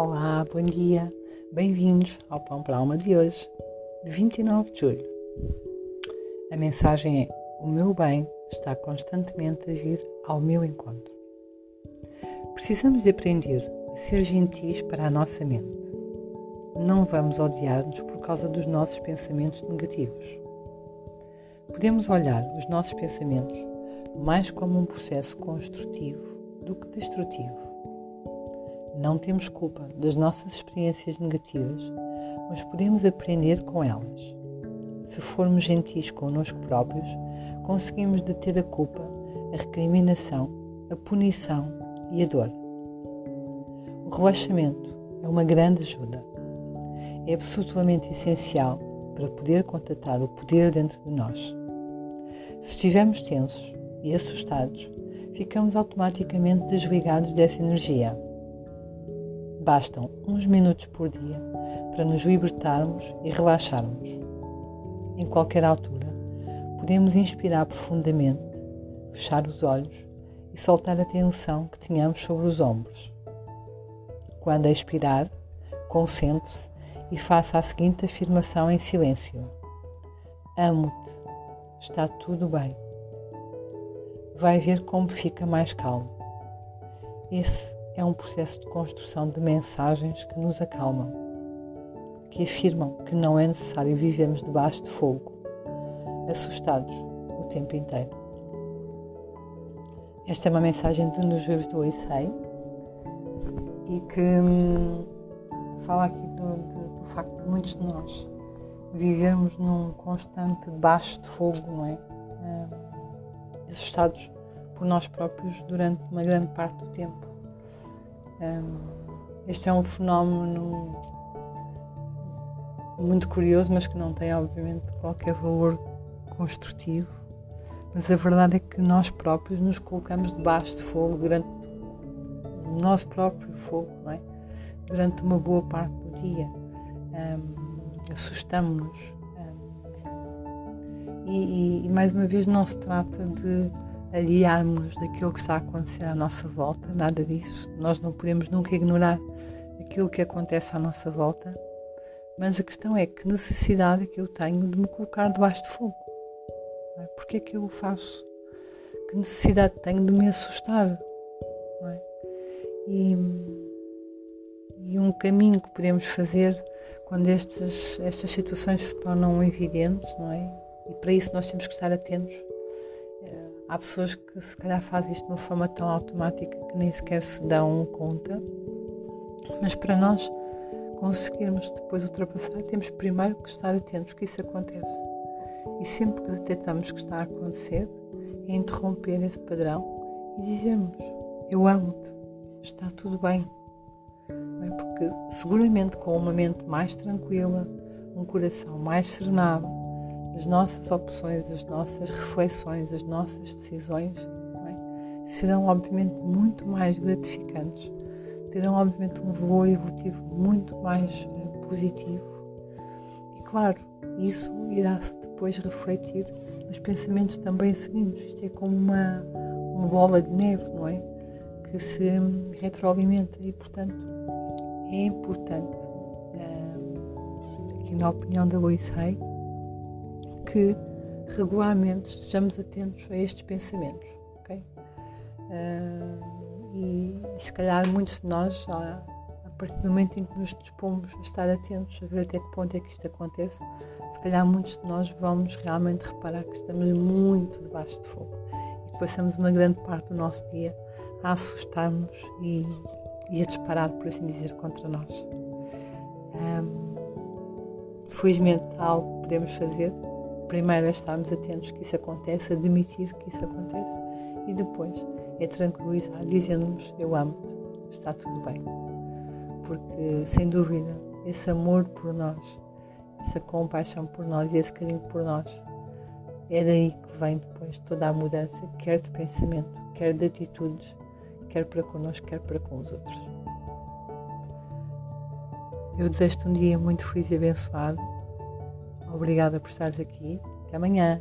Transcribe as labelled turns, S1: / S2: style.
S1: Olá, bom dia, bem-vindos ao Pão para a Alma de hoje, 29 de julho. A mensagem é: O meu bem está constantemente a vir ao meu encontro. Precisamos de aprender a ser gentis para a nossa mente. Não vamos odiar-nos por causa dos nossos pensamentos negativos. Podemos olhar os nossos pensamentos mais como um processo construtivo do que destrutivo. Não temos culpa das nossas experiências negativas, mas podemos aprender com elas. Se formos gentis connosco próprios, conseguimos deter a culpa, a recriminação, a punição e a dor. O relaxamento é uma grande ajuda. É absolutamente essencial para poder contatar o poder dentro de nós. Se estivermos tensos e assustados, ficamos automaticamente desligados dessa energia Bastam uns minutos por dia para nos libertarmos e relaxarmos. Em qualquer altura, podemos inspirar profundamente, fechar os olhos e soltar a tensão que tínhamos sobre os ombros. Quando a expirar, concentre-se e faça a seguinte afirmação em silêncio: Amo-te, está tudo bem. Vai ver como fica mais calmo. Esse é um processo de construção de mensagens que nos acalmam, que afirmam que não é necessário vivermos debaixo de fogo, assustados o tempo inteiro. Esta é uma mensagem de um dos livros do Oisei e que hum, fala aqui do, do, do, facto de muitos de nós vivermos num constante debaixo de fogo, não é? Hum, assustados por nós próprios durante uma grande parte do tempo. Este é um fenómeno muito curioso, mas que não tem, obviamente, qualquer valor construtivo. Mas a verdade é que nós próprios nos colocamos debaixo de fogo durante o nosso próprio fogo, é? Durante uma boa parte do dia. Um, Assustamos-nos. Um, e, e, mais uma vez, não se trata de aliarmos daquilo que está a acontecer à nossa volta, nada disso. Nós não podemos nunca ignorar aquilo que acontece à nossa volta, mas a questão é que necessidade é que eu tenho de me colocar debaixo de fogo. Não é? Porque é que eu o faço? Que necessidade tenho de me assustar? Não é? e, e um caminho que podemos fazer quando estas situações se tornam evidentes, não é? E para isso nós temos que estar atentos Há pessoas que se calhar fazem isto de uma forma tão automática que nem sequer se dão conta, mas para nós conseguirmos depois ultrapassar, temos primeiro que estar atentos que isso acontece. E sempre que detectamos que está a acontecer, é interromper esse padrão e dizermos: Eu amo-te, está tudo bem. É? Porque seguramente com uma mente mais tranquila, um coração mais serenado, as nossas opções, as nossas reflexões, as nossas decisões é? serão, obviamente, muito mais gratificantes, terão, obviamente, um valor evolutivo muito mais uh, positivo. E, claro, isso irá depois refletir nos pensamentos também seguintes. Isto é como uma, uma bola de neve, não é? Que se retroalimenta e, portanto, é importante, uh, aqui na opinião da Lois Hay, que regularmente estejamos atentos a estes pensamentos. Okay? Uh, e, se calhar muitos de nós, a, a partir do momento em que nos dispomos a estar atentos, a ver até que ponto é que isto acontece, se calhar muitos de nós vamos realmente reparar que estamos muito debaixo de fogo e que passamos uma grande parte do nosso dia a assustar-nos e, e, a disparar, por assim dizer, contra nós. Um, felizmente há algo que podemos fazer primeiro é estarmos atentos que isso acontece, admitir que isso acontece e depois é tranquilizar, dizendo-nos eu amo-te, está tudo bem. Porque, sem dúvida, esse amor por nós, essa compaixão por nós e esse carinho por nós, é daí que vem depois toda a mudança, quer de pensamento, quer de atitudes, quer para connosco, quer para com os outros. Eu desejo-te um dia muito feliz e abençoado Obrigada por estares aqui. Até amanhã.